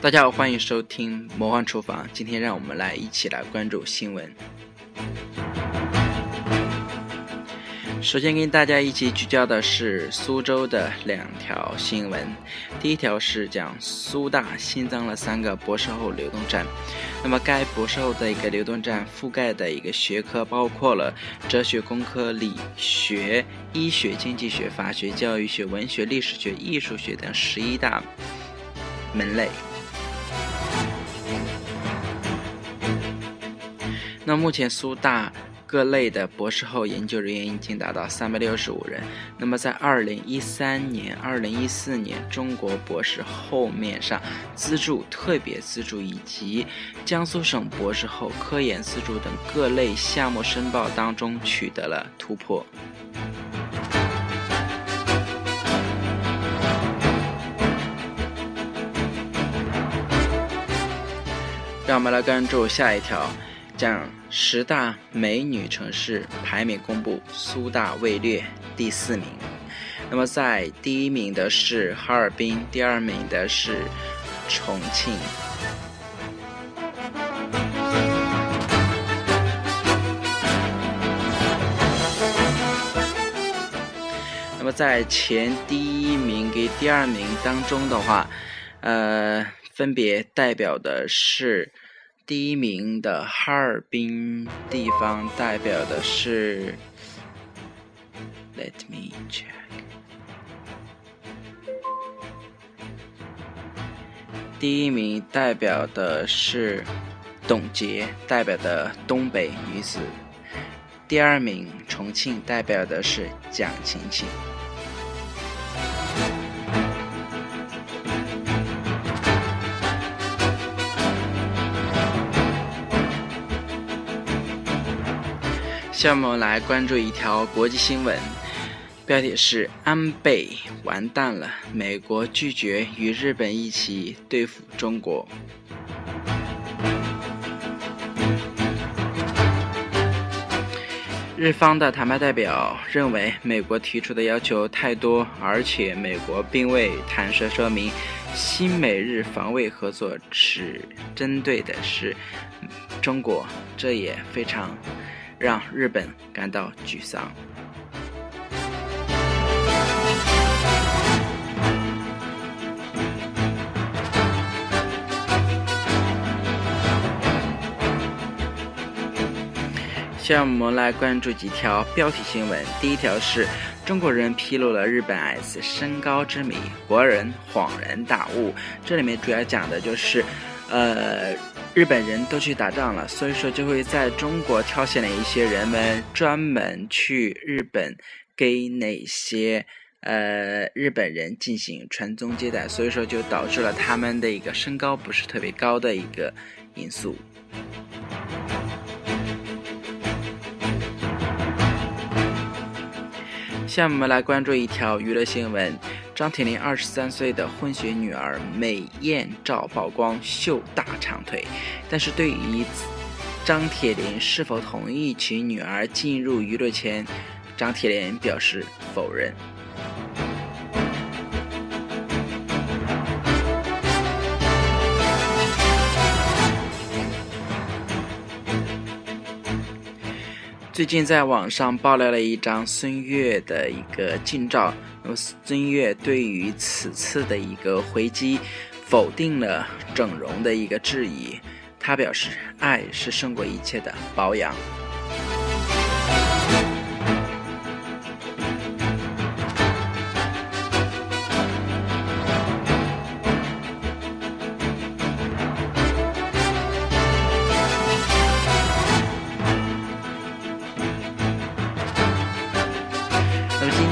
大家好，欢迎收听魔幻厨房。今天让我们来一起来关注新闻。首先跟大家一起聚焦的是苏州的两条新闻。第一条是讲苏大新增了三个博士后流动站。那么该博士后的一个流动站覆盖的一个学科包括了哲学、工科、理学、医学、经济学、法学、教育学、文学、历史学、艺术学等十一大门类。那目前苏大各类的博士后研究人员已经达到三百六十五人。那么在二零一三年、二零一四年中国博士后面上资助、特别资助以及江苏省博士后科研资助等各类项目申报当中取得了突破。让我们来关注下一条。讲十大美女城市排名公布，苏大位列第四名。那么在第一名的是哈尔滨，第二名的是重庆。那么在前第一名跟第二名当中的话，呃，分别代表的是。第一名的哈尔滨地方代表的是，Let me check。第一名代表的是董洁，代表的东北女子。第二名重庆代表的是蒋勤勤。下面我们来关注一条国际新闻，标题是“安倍完蛋了”，美国拒绝与日本一起对付中国。日方的谈判代表认为，美国提出的要求太多，而且美国并未坦率说明新美日防卫合作只针对的是中国，这也非常。让日本感到沮丧。下面我们来关注几条标题新闻。第一条是中国人披露了日本 S 身高之谜，国人恍然大悟。这里面主要讲的就是，呃。日本人都去打仗了，所以说就会在中国挑选了一些人们，专门去日本给那些呃日本人进行传宗接代，所以说就导致了他们的一个身高不是特别高的一个因素。下面我们来关注一条娱乐新闻。张铁林二十三岁的混血女儿美艳照曝光，秀大长腿。但是对于张铁林是否同意其女儿进入娱乐圈，张铁林表示否认。最近在网上爆料了一张孙悦的一个近照，那么孙悦对于此次的一个回击，否定了整容的一个质疑，他表示爱是胜过一切的保养。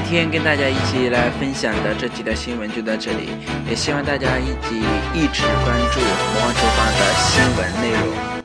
今天跟大家一起来分享的这几条新闻就到这里，也希望大家一起一直关注魔幻厨房的新闻内容。